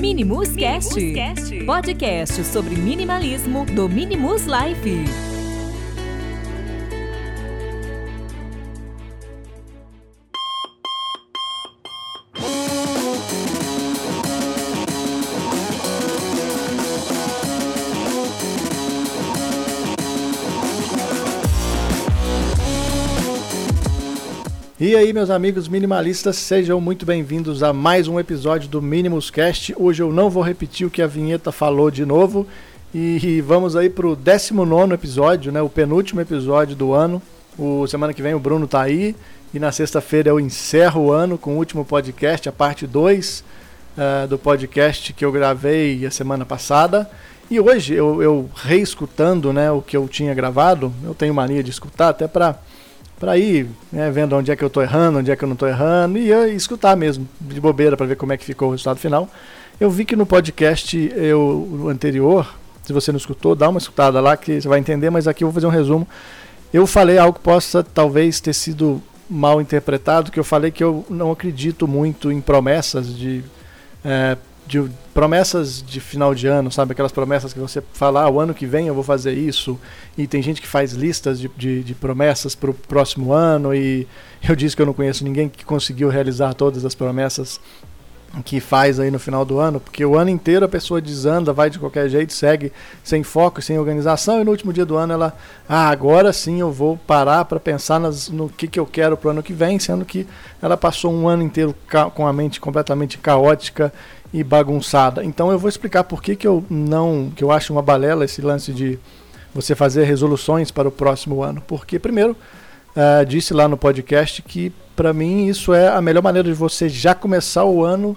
Minimus Cast, podcast sobre minimalismo do Minimus Life. E aí, meus amigos minimalistas, sejam muito bem-vindos a mais um episódio do Minimus Cast. Hoje eu não vou repetir o que a vinheta falou de novo e vamos aí pro 19 episódio, né, o penúltimo episódio do ano. O semana que vem o Bruno tá aí e na sexta-feira eu encerro o ano com o último podcast, a parte 2 uh, eh, do podcast que eu gravei a semana passada. E hoje eu, eu reescutando né, o que eu tinha gravado, eu tenho mania de escutar até para para ir né, vendo onde é que eu estou errando, onde é que eu não estou errando e, escutar mesmo de bobeira para ver como é que ficou o resultado final. Eu vi que no podcast eu, anterior, se você não escutou, dá uma escutada lá que você vai entender, mas aqui eu vou fazer um resumo. Eu falei algo que possa talvez ter sido mal interpretado, que eu falei que eu não acredito muito em promessas de é, de promessas de final de ano, sabe? Aquelas promessas que você fala, ah, o ano que vem eu vou fazer isso. E tem gente que faz listas de, de, de promessas para o próximo ano. E eu disse que eu não conheço ninguém que conseguiu realizar todas as promessas que faz aí no final do ano, porque o ano inteiro a pessoa desanda, vai de qualquer jeito, segue sem foco, sem organização, e no último dia do ano ela, ah, agora sim eu vou parar para pensar nas, no que, que eu quero para o ano que vem, sendo que ela passou um ano inteiro com a mente completamente caótica e bagunçada. Então eu vou explicar por que, que eu não, que eu acho uma balela esse lance de você fazer resoluções para o próximo ano. Porque primeiro, uh, disse lá no podcast que para mim isso é a melhor maneira de você já começar o ano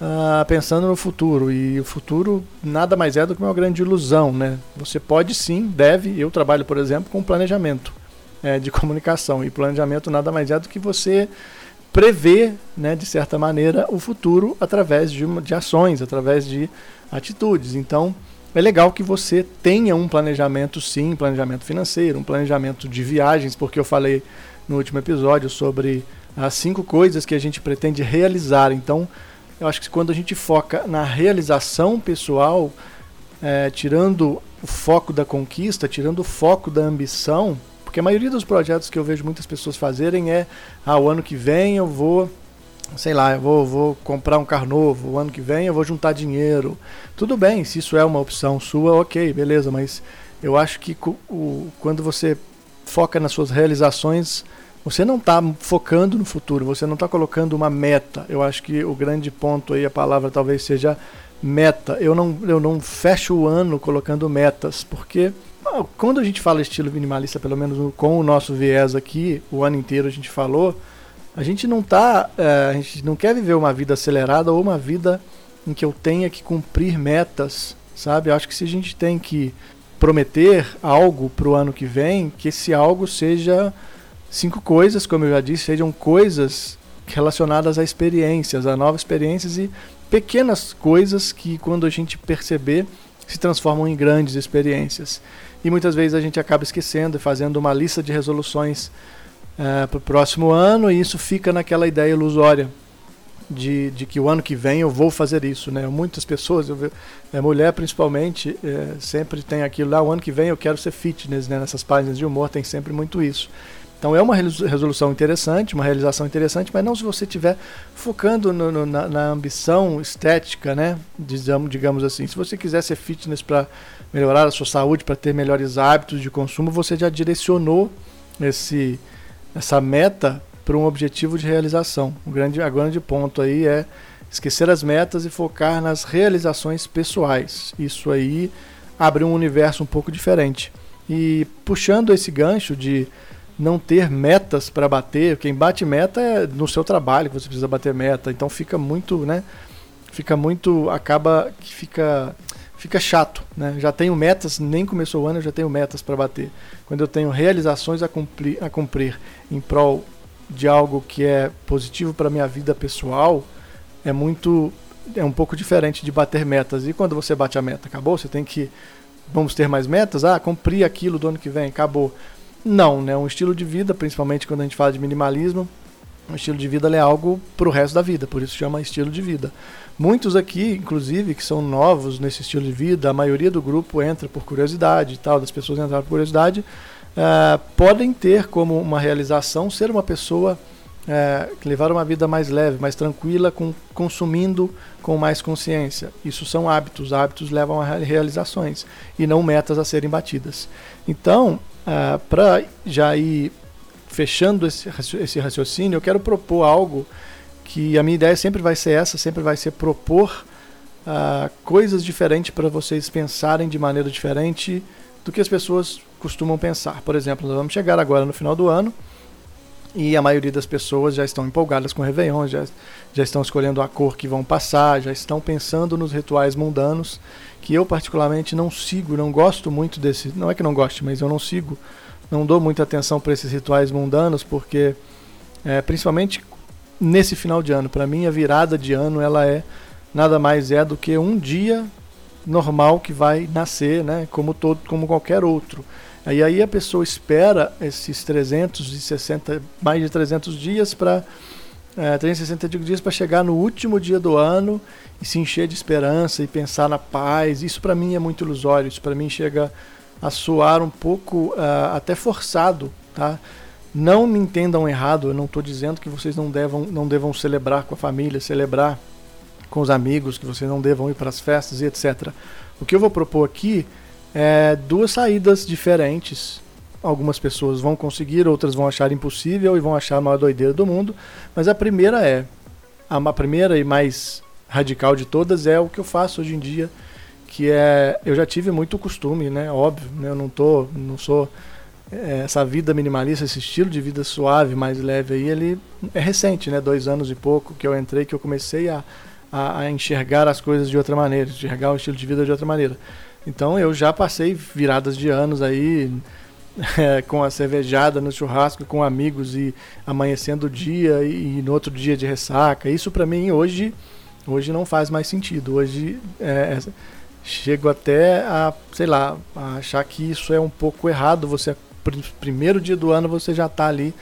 uh, pensando no futuro. E o futuro nada mais é do que uma grande ilusão, né? Você pode sim, deve. Eu trabalho, por exemplo, com planejamento é, de comunicação e planejamento nada mais é do que você prever, né, de certa maneira, o futuro através de, uma, de ações, através de atitudes. Então, é legal que você tenha um planejamento, sim, planejamento financeiro, um planejamento de viagens, porque eu falei no último episódio sobre as cinco coisas que a gente pretende realizar. Então, eu acho que quando a gente foca na realização pessoal, é, tirando o foco da conquista, tirando o foco da ambição, porque a maioria dos projetos que eu vejo muitas pessoas fazerem é: ah, o ano que vem eu vou, sei lá, eu vou, vou comprar um carro novo, o ano que vem eu vou juntar dinheiro. Tudo bem, se isso é uma opção sua, ok, beleza, mas eu acho que o, quando você foca nas suas realizações, você não está focando no futuro, você não está colocando uma meta. Eu acho que o grande ponto aí, a palavra talvez seja meta. Eu não, eu não fecho o ano colocando metas, porque quando a gente fala estilo minimalista, pelo menos com o nosso viés aqui, o ano inteiro a gente falou, a gente não tá, é, a gente não quer viver uma vida acelerada ou uma vida em que eu tenha que cumprir metas, sabe? Eu acho que se a gente tem que prometer algo para o ano que vem, que esse algo seja cinco coisas, como eu já disse, sejam coisas relacionadas a experiências, a novas experiências e pequenas coisas que quando a gente perceber se transformam em grandes experiências e muitas vezes a gente acaba esquecendo e fazendo uma lista de resoluções uh, para o próximo ano e isso fica naquela ideia ilusória de, de que o ano que vem eu vou fazer isso. Né? Muitas pessoas, eu, é, mulher principalmente, é, sempre tem aquilo lá, o ano que vem eu quero ser fitness, né? nessas páginas de humor tem sempre muito isso. Então é uma resolução interessante, uma realização interessante, mas não se você estiver focando no, no, na, na, ambição estética, né? Digamos, digamos assim. Se você quiser ser fitness para melhorar a sua saúde, para ter melhores hábitos de consumo, você já direcionou esse, essa meta para um objetivo de realização. O grande, a grande ponto aí é esquecer as metas e focar nas realizações pessoais. Isso aí abre um universo um pouco diferente. E puxando esse gancho de não ter metas para bater. Quem bate meta é no seu trabalho que você precisa bater meta. Então fica muito, né? Fica muito, acaba que fica fica chato, né? Já tenho metas, nem começou o ano, eu já tenho metas para bater. Quando eu tenho realizações a cumprir, a cumprir em prol de algo que é positivo para minha vida pessoal, é muito é um pouco diferente de bater metas. E quando você bate a meta, acabou, você tem que vamos ter mais metas? Ah, cumprir aquilo do ano que vem, acabou. Não, né? Um estilo de vida, principalmente quando a gente fala de minimalismo, Um estilo de vida é algo para o resto da vida, por isso chama estilo de vida. Muitos aqui, inclusive, que são novos nesse estilo de vida, a maioria do grupo entra por curiosidade e tal, das pessoas entraram por curiosidade, uh, podem ter como uma realização ser uma pessoa uh, que levar uma vida mais leve, mais tranquila, com, consumindo com mais consciência. Isso são hábitos, hábitos levam a realizações e não metas a serem batidas. Então, uh, eh, para já ir fechando esse, esse raciocínio, eu quero propor algo que a minha ideia sempre vai ser essa, sempre vai ser propor uh, coisas diferentes para vocês pensarem de maneira diferente do que as pessoas costumam pensar. Por exemplo, nós vamos chegar agora no final do ano e a maioria das pessoas já estão empolgadas com o Réveillon, já, já estão escolhendo a cor que vão passar, já estão pensando nos rituais mundanos, que eu particularmente não sigo, não gosto muito desse. Não é que não goste, mas eu não sigo não dou muita atenção para esses rituais mundanos, porque é, principalmente nesse final de ano, para mim a virada de ano ela é nada mais é do que um dia normal que vai nascer, né, como todo, como qualquer outro. E aí a pessoa espera esses 360, mais de 300 dias para é, 360 dias para chegar no último dia do ano e se encher de esperança e pensar na paz. Isso para mim é muito ilusório. Isso para mim chega a soar um pouco uh, até forçado, tá? Não me entendam errado, eu não estou dizendo que vocês não devam, não devam celebrar com a família, celebrar com os amigos, que vocês não devam ir para as festas e etc. O que eu vou propor aqui é duas saídas diferentes. Algumas pessoas vão conseguir, outras vão achar impossível e vão achar a maior doideira do mundo. Mas a primeira é, a primeira e mais radical de todas é o que eu faço hoje em dia que é eu já tive muito costume, né? Óbvio, né? eu não tô, não sou é, essa vida minimalista, esse estilo de vida suave, mais leve aí, ele é recente, né? Dois anos e pouco que eu entrei, que eu comecei a, a, a enxergar as coisas de outra maneira, enxergar o estilo de vida de outra maneira. Então eu já passei viradas de anos aí é, com a cervejada no churrasco com amigos e amanhecendo o dia e, e no outro dia de ressaca. Isso para mim hoje hoje não faz mais sentido. Hoje é, chego até a, sei lá, a achar que isso é um pouco errado. Você, primeiro dia do ano, você já está ali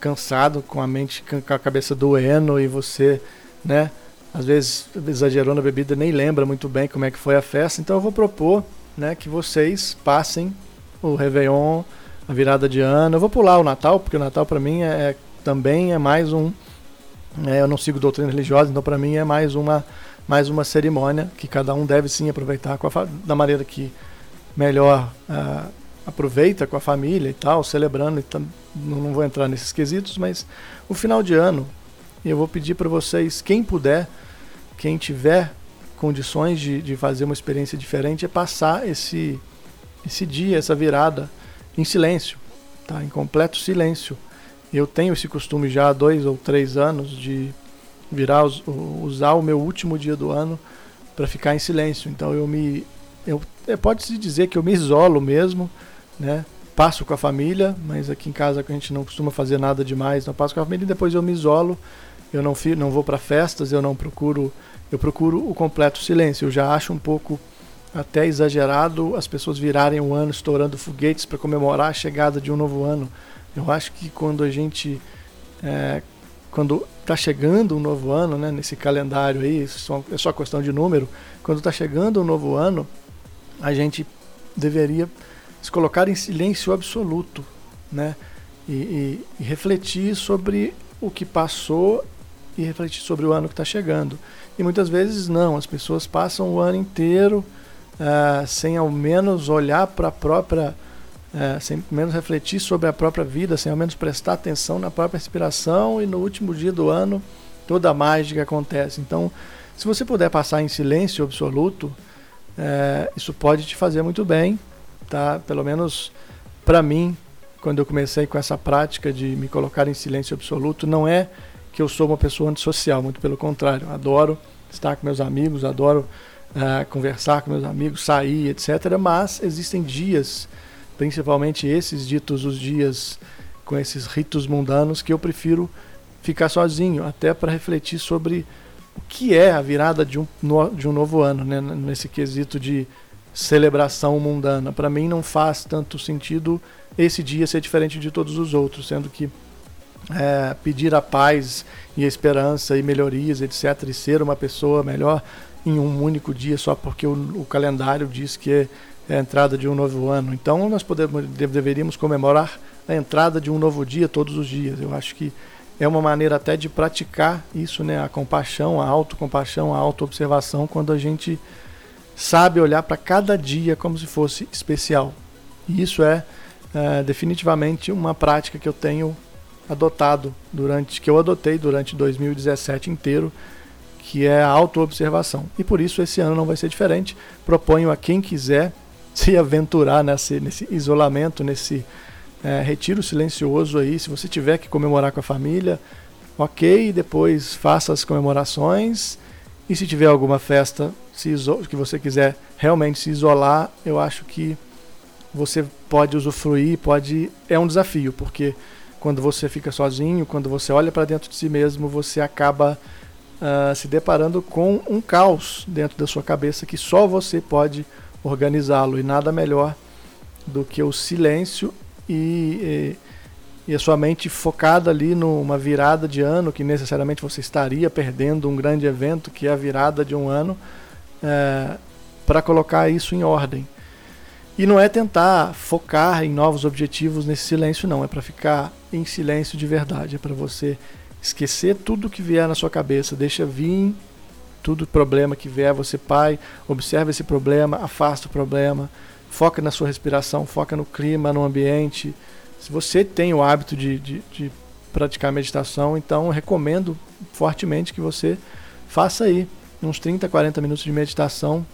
cansado, com a mente, com a cabeça doendo e você, né, às vezes exagerou na bebida, nem lembra muito bem como é que foi a festa. Então eu vou propor, né, que vocês passem o Réveillon, a virada de ano. Eu vou pular o Natal, porque o Natal para mim é, é, também é mais um. É, eu não sigo doutrina religiosa, então para mim é mais uma mais uma cerimônia que cada um deve sim aproveitar da maneira que melhor uh, aproveita com a família e tal, celebrando. Então, não vou entrar nesses quesitos, mas o final de ano, eu vou pedir para vocês, quem puder, quem tiver condições de, de fazer uma experiência diferente, é passar esse, esse dia, essa virada em silêncio, tá? em completo silêncio. Eu tenho esse costume já há dois ou três anos de virar usar o meu último dia do ano para ficar em silêncio. Então eu me eu é, pode se dizer que eu me isolo mesmo, né? Passo com a família, mas aqui em casa a gente não costuma fazer nada demais. Não passo com a família e depois eu me isolo. Eu não não vou para festas, eu não procuro eu procuro o completo silêncio. Eu já acho um pouco até exagerado as pessoas virarem um ano estourando foguetes para comemorar a chegada de um novo ano. Eu acho que quando a gente é, quando está chegando um novo ano, né, nesse calendário aí, é só questão de número, quando está chegando um novo ano, a gente deveria se colocar em silêncio absoluto, né, e, e, e refletir sobre o que passou e refletir sobre o ano que está chegando. E muitas vezes não, as pessoas passam o ano inteiro uh, sem ao menos olhar para a própria é, sem menos refletir sobre a própria vida, sem ao menos prestar atenção na própria respiração e no último dia do ano toda a mágica acontece. Então, se você puder passar em silêncio absoluto, é, isso pode te fazer muito bem, tá? Pelo menos para mim, quando eu comecei com essa prática de me colocar em silêncio absoluto, não é que eu sou uma pessoa antissocial, muito pelo contrário, adoro estar com meus amigos, adoro uh, conversar com meus amigos, sair, etc. Mas existem dias principalmente esses ditos os dias com esses ritos mundanos, que eu prefiro ficar sozinho, até para refletir sobre o que é a virada de um, de um novo ano, né? nesse quesito de celebração mundana. Para mim não faz tanto sentido esse dia ser diferente de todos os outros, sendo que é, pedir a paz e a esperança e melhorias, etc., e ser uma pessoa melhor em um único dia só porque o, o calendário diz que é, a entrada de um novo ano. Então nós podemos, deveríamos comemorar a entrada de um novo dia todos os dias. Eu acho que é uma maneira até de praticar isso, né? A compaixão, a autocompaixão, a autoobservação, quando a gente sabe olhar para cada dia como se fosse especial. E isso é, é, definitivamente uma prática que eu tenho adotado durante que eu adotei durante 2017 inteiro, que é a autoobservação. E por isso esse ano não vai ser diferente. Proponho a quem quiser se aventurar nesse, nesse isolamento, nesse é, retiro silencioso aí. Se você tiver que comemorar com a família, ok, depois faça as comemorações. E se tiver alguma festa que você quiser realmente se isolar, eu acho que você pode usufruir, pode é um desafio, porque quando você fica sozinho, quando você olha para dentro de si mesmo, você acaba uh, se deparando com um caos dentro da sua cabeça que só você pode organizá-lo e nada melhor do que o silêncio e, e, e, a sua mente focada ali numa virada de ano que necessariamente você estaria perdendo um grande evento que é a virada de um ano uh, para colocar isso em ordem. E não é tentar focar em novos objetivos nesse silêncio, não. É para ficar em silêncio de verdade. É para você esquecer tudo que vier na sua cabeça. Deixa vir tudo problema que vier. Você, pai, observa esse problema, afasta o problema. Foca na sua respiração, foca no clima, no ambiente. Se você tem o hábito de, de, de praticar meditação, então recomendo fortemente que você faça aí uns 30, 40 minutos de meditação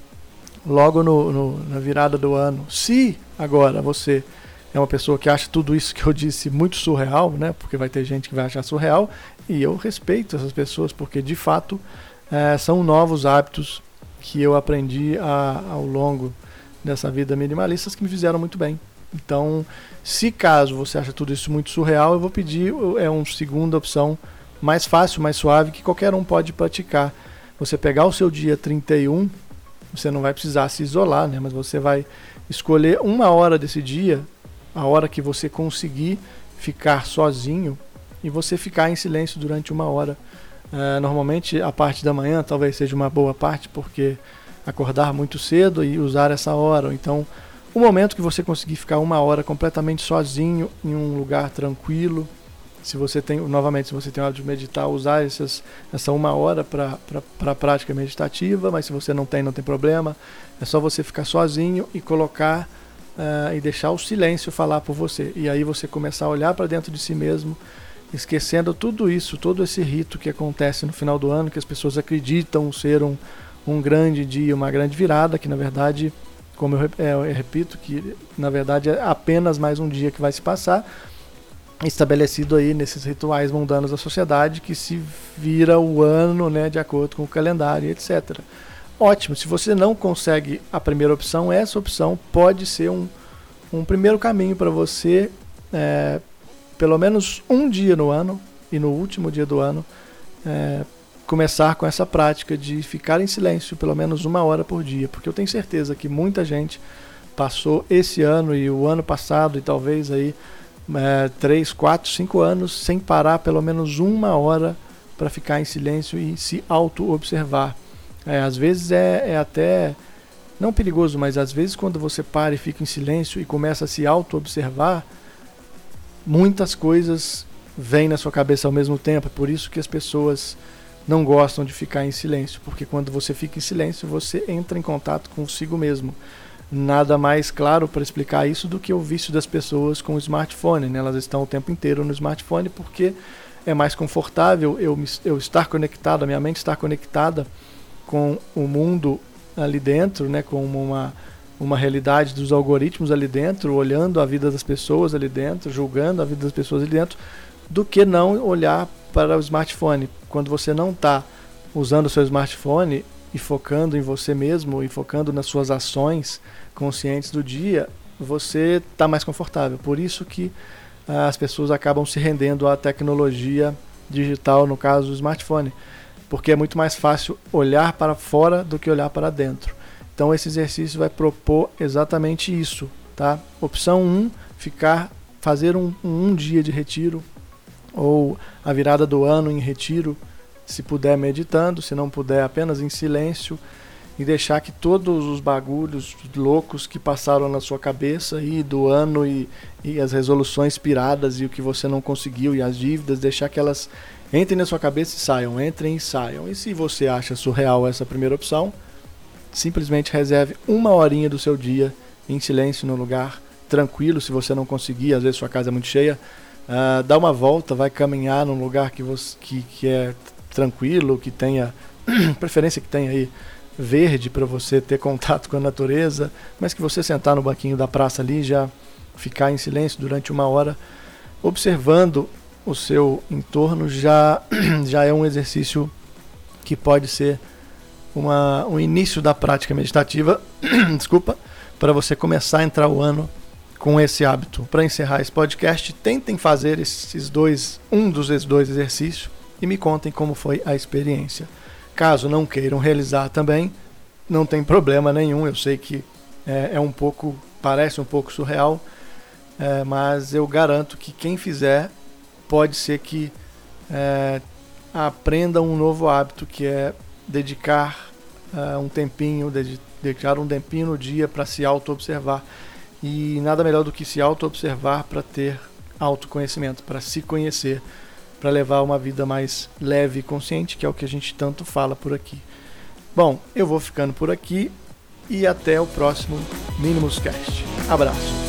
logo no, no, na virada do ano. Se agora você é uma pessoa que acha tudo isso que eu disse muito surreal, né? Porque vai ter gente que vai achar surreal e eu respeito essas pessoas porque de fato é, são novos hábitos que eu aprendi a, ao longo dessa vida minimalista que me fizeram muito bem. Então, se caso você acha tudo isso muito surreal, eu vou pedir é uma segunda opção mais fácil, mais suave que qualquer um pode praticar. Você pegar o seu dia 31 você não vai precisar se isolar, né? Mas você vai escolher uma hora desse dia, a hora que você conseguir ficar sozinho e você ficar em silêncio durante uma hora. Uh, normalmente a parte da manhã talvez seja uma boa parte, porque acordar muito cedo e usar essa hora. Então, o momento que você conseguir ficar uma hora completamente sozinho em um lugar tranquilo, se você tem, novamente, se você tem hora de meditar, usar essas, essa uma hora para a prática meditativa, mas se você não tem, não tem problema. É só você ficar sozinho e colocar uh, e deixar o silêncio falar por você. E aí você começar a olhar para dentro de si mesmo, esquecendo tudo isso, todo esse rito que acontece no final do ano, que as pessoas acreditam ser um, um grande dia, uma grande virada, que na verdade, como eu, é, eu repito, que na verdade é apenas mais um dia que vai se passar estabelecido aí nesses rituais mundanos da sociedade que se vira o ano, né, de acordo com o calendário, etc. Ótimo. Se você não consegue a primeira opção, essa opção pode ser um, um primeiro caminho para você, é, pelo menos um dia no ano e no último dia do ano, é, começar com essa prática de ficar em silêncio pelo menos uma hora por dia, porque eu tenho certeza que muita gente passou esse ano e o ano passado e talvez aí é, 3, 4, 5 anos sem parar pelo menos uma hora para ficar em silêncio e se auto-observar. É, às vezes é, é até, não perigoso, mas às vezes quando você para e fica em silêncio e começa a se auto-observar, muitas coisas vêm na sua cabeça ao mesmo tempo. É por isso que as pessoas não gostam de ficar em silêncio, porque quando você fica em silêncio, você entra em contato consigo mesmo nada mais claro para explicar isso do que o vício das pessoas com o smartphone. Né? Elas estão o tempo inteiro no smartphone porque é mais confortável eu, eu estar conectado, a minha mente estar conectada com o mundo ali dentro, né? com uma, uma realidade dos algoritmos ali dentro, olhando a vida das pessoas ali dentro, julgando a vida das pessoas ali dentro, do que não olhar para o smartphone. Quando você não está usando o seu smartphone e focando em você mesmo e focando nas suas ações, conscientes do dia, você está mais confortável. Por isso que ah, as pessoas acabam se rendendo à tecnologia digital, no caso do smartphone, porque é muito mais fácil olhar para fora do que olhar para dentro. Então esse exercício vai propor exatamente isso, tá? Opção 1, um, ficar fazer um, um dia de retiro ou a virada do ano em retiro, se puder meditando, se não puder apenas em silêncio e deixar que todos os bagulhos loucos que passaram na sua cabeça e do ano e, e as resoluções piradas e o que você não conseguiu e as dívidas, deixar que elas entrem na sua cabeça e saiam, entrem e saiam. E se você acha surreal essa primeira opção, simplesmente reserve uma horinha do seu dia em silêncio no lugar tranquilo, se você não conseguir, às vezes sua casa é muito cheia, uh, dá uma volta, vai caminhar num lugar que, você, que, que é tranquilo, que tenha preferência que tenha aí verde para você ter contato com a natureza, mas que você sentar no banquinho da praça ali já ficar em silêncio durante uma hora observando o seu entorno já já é um exercício que pode ser uma, um início da prática meditativa, desculpa, para você começar a entrar o ano com esse hábito. Para encerrar esse podcast, tentem fazer esses dois, um dos dois exercícios e me contem como foi a experiência. Caso não queiram realizar também, não tem problema nenhum. Eu sei que é, é um pouco, parece um pouco surreal, é, mas eu garanto que quem fizer pode ser que é, aprenda um novo hábito que é dedicar uh, um tempinho, dedicar um tempinho no dia para se auto-observar. E nada melhor do que se auto-observar para ter autoconhecimento, para se conhecer para levar uma vida mais leve e consciente, que é o que a gente tanto fala por aqui. Bom, eu vou ficando por aqui e até o próximo Minimus Cast. Abraço.